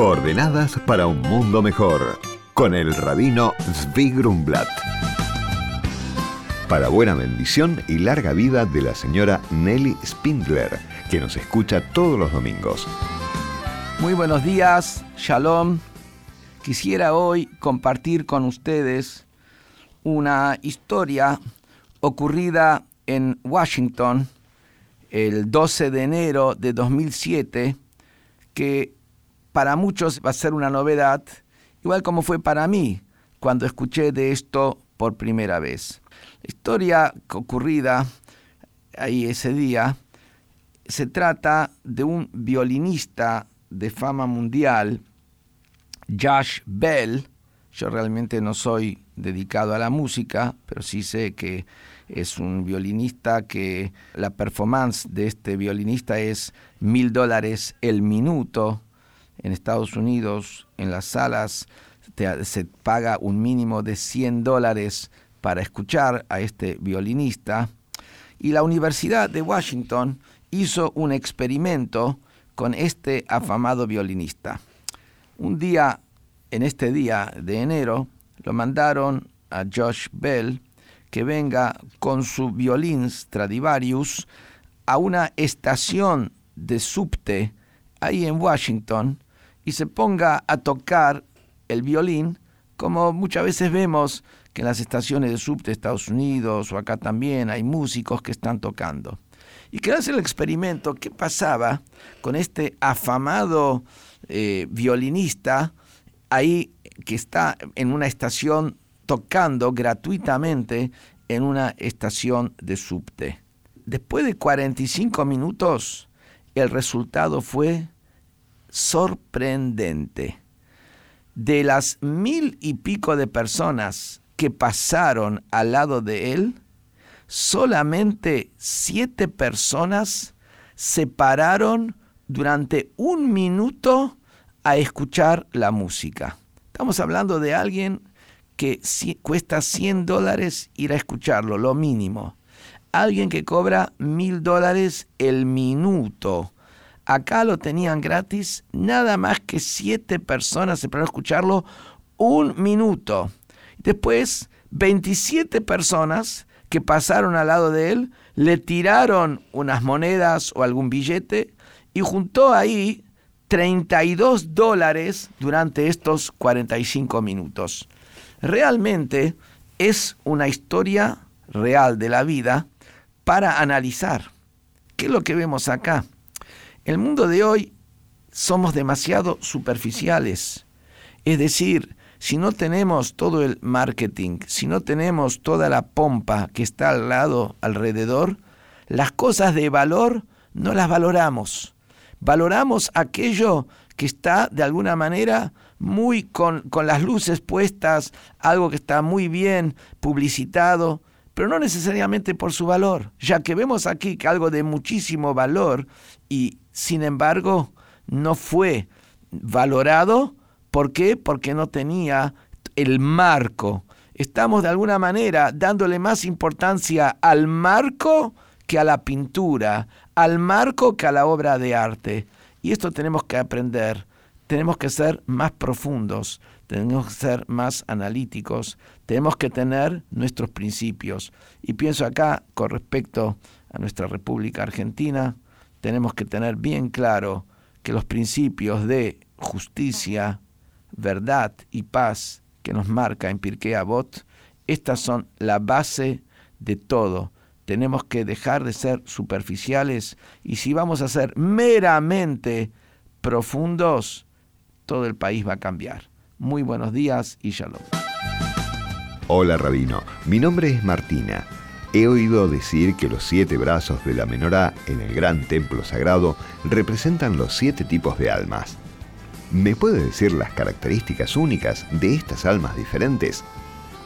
Coordenadas para un mundo mejor. Con el rabino Zvi Grumblat. Para buena bendición y larga vida de la señora Nelly Spindler, que nos escucha todos los domingos. Muy buenos días, Shalom. Quisiera hoy compartir con ustedes una historia ocurrida en Washington el 12 de enero de 2007 que para muchos va a ser una novedad, igual como fue para mí cuando escuché de esto por primera vez. La historia ocurrida ahí ese día se trata de un violinista de fama mundial, Josh Bell. Yo realmente no soy dedicado a la música, pero sí sé que es un violinista que la performance de este violinista es mil dólares el minuto en Estados Unidos, en las salas, se paga un mínimo de 100 dólares para escuchar a este violinista. Y la Universidad de Washington hizo un experimento con este afamado violinista. Un día, en este día de enero, lo mandaron a Josh Bell que venga con su violín Stradivarius a una estación de subte ahí en Washington y se ponga a tocar el violín, como muchas veces vemos que en las estaciones de subte de Estados Unidos o acá también hay músicos que están tocando. Y que hacer el experimento, ¿qué pasaba con este afamado eh, violinista ahí que está en una estación tocando gratuitamente en una estación de subte? Después de 45 minutos, el resultado fue sorprendente. De las mil y pico de personas que pasaron al lado de él, solamente siete personas se pararon durante un minuto a escuchar la música. Estamos hablando de alguien que cuesta 100 dólares ir a escucharlo, lo mínimo. Alguien que cobra mil dólares el minuto. Acá lo tenían gratis, nada más que siete personas se a escucharlo un minuto. Después, 27 personas que pasaron al lado de él le tiraron unas monedas o algún billete y juntó ahí 32 dólares durante estos 45 minutos. Realmente es una historia real de la vida para analizar. ¿Qué es lo que vemos acá? El mundo de hoy somos demasiado superficiales. Es decir, si no tenemos todo el marketing, si no tenemos toda la pompa que está al lado, alrededor, las cosas de valor no las valoramos. Valoramos aquello que está de alguna manera muy con, las luces puestas, algo que está muy bien publicitado, pero no necesariamente por su valor, ya que vemos aquí que algo de muchísimo valor y sin embargo no fue valorado. ¿Por qué? Porque no tenía el marco. Estamos de alguna manera dándole más importancia al marco que a la pintura, al marco que a la obra de arte. Y esto tenemos que aprender. Tenemos que ser más profundos, tenemos que ser más analíticos, tenemos que tener nuestros principios. Y pienso acá con respecto a nuestra República Argentina, tenemos que tener bien claro que los principios de justicia, verdad y paz que nos marca en Pirkei Avot, estas son la base de todo. Tenemos que dejar de ser superficiales y si vamos a ser meramente profundos, todo el país va a cambiar. Muy buenos días y shalom. Hola Rabino, mi nombre es Martina. He oído decir que los siete brazos de la menorá en el gran templo sagrado representan los siete tipos de almas. ¿Me puede decir las características únicas de estas almas diferentes?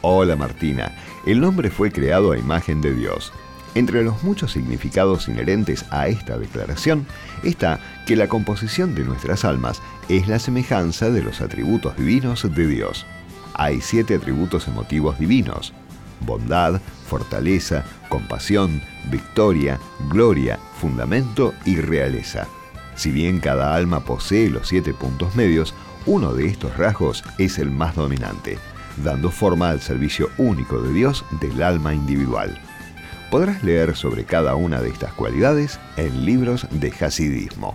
Hola Martina, el nombre fue creado a imagen de Dios. Entre los muchos significados inherentes a esta declaración está que la composición de nuestras almas es la semejanza de los atributos divinos de Dios. Hay siete atributos emotivos divinos, bondad, fortaleza, compasión, victoria, gloria, fundamento y realeza. Si bien cada alma posee los siete puntos medios, uno de estos rasgos es el más dominante, dando forma al servicio único de Dios del alma individual. Podrás leer sobre cada una de estas cualidades en libros de Hasidismo.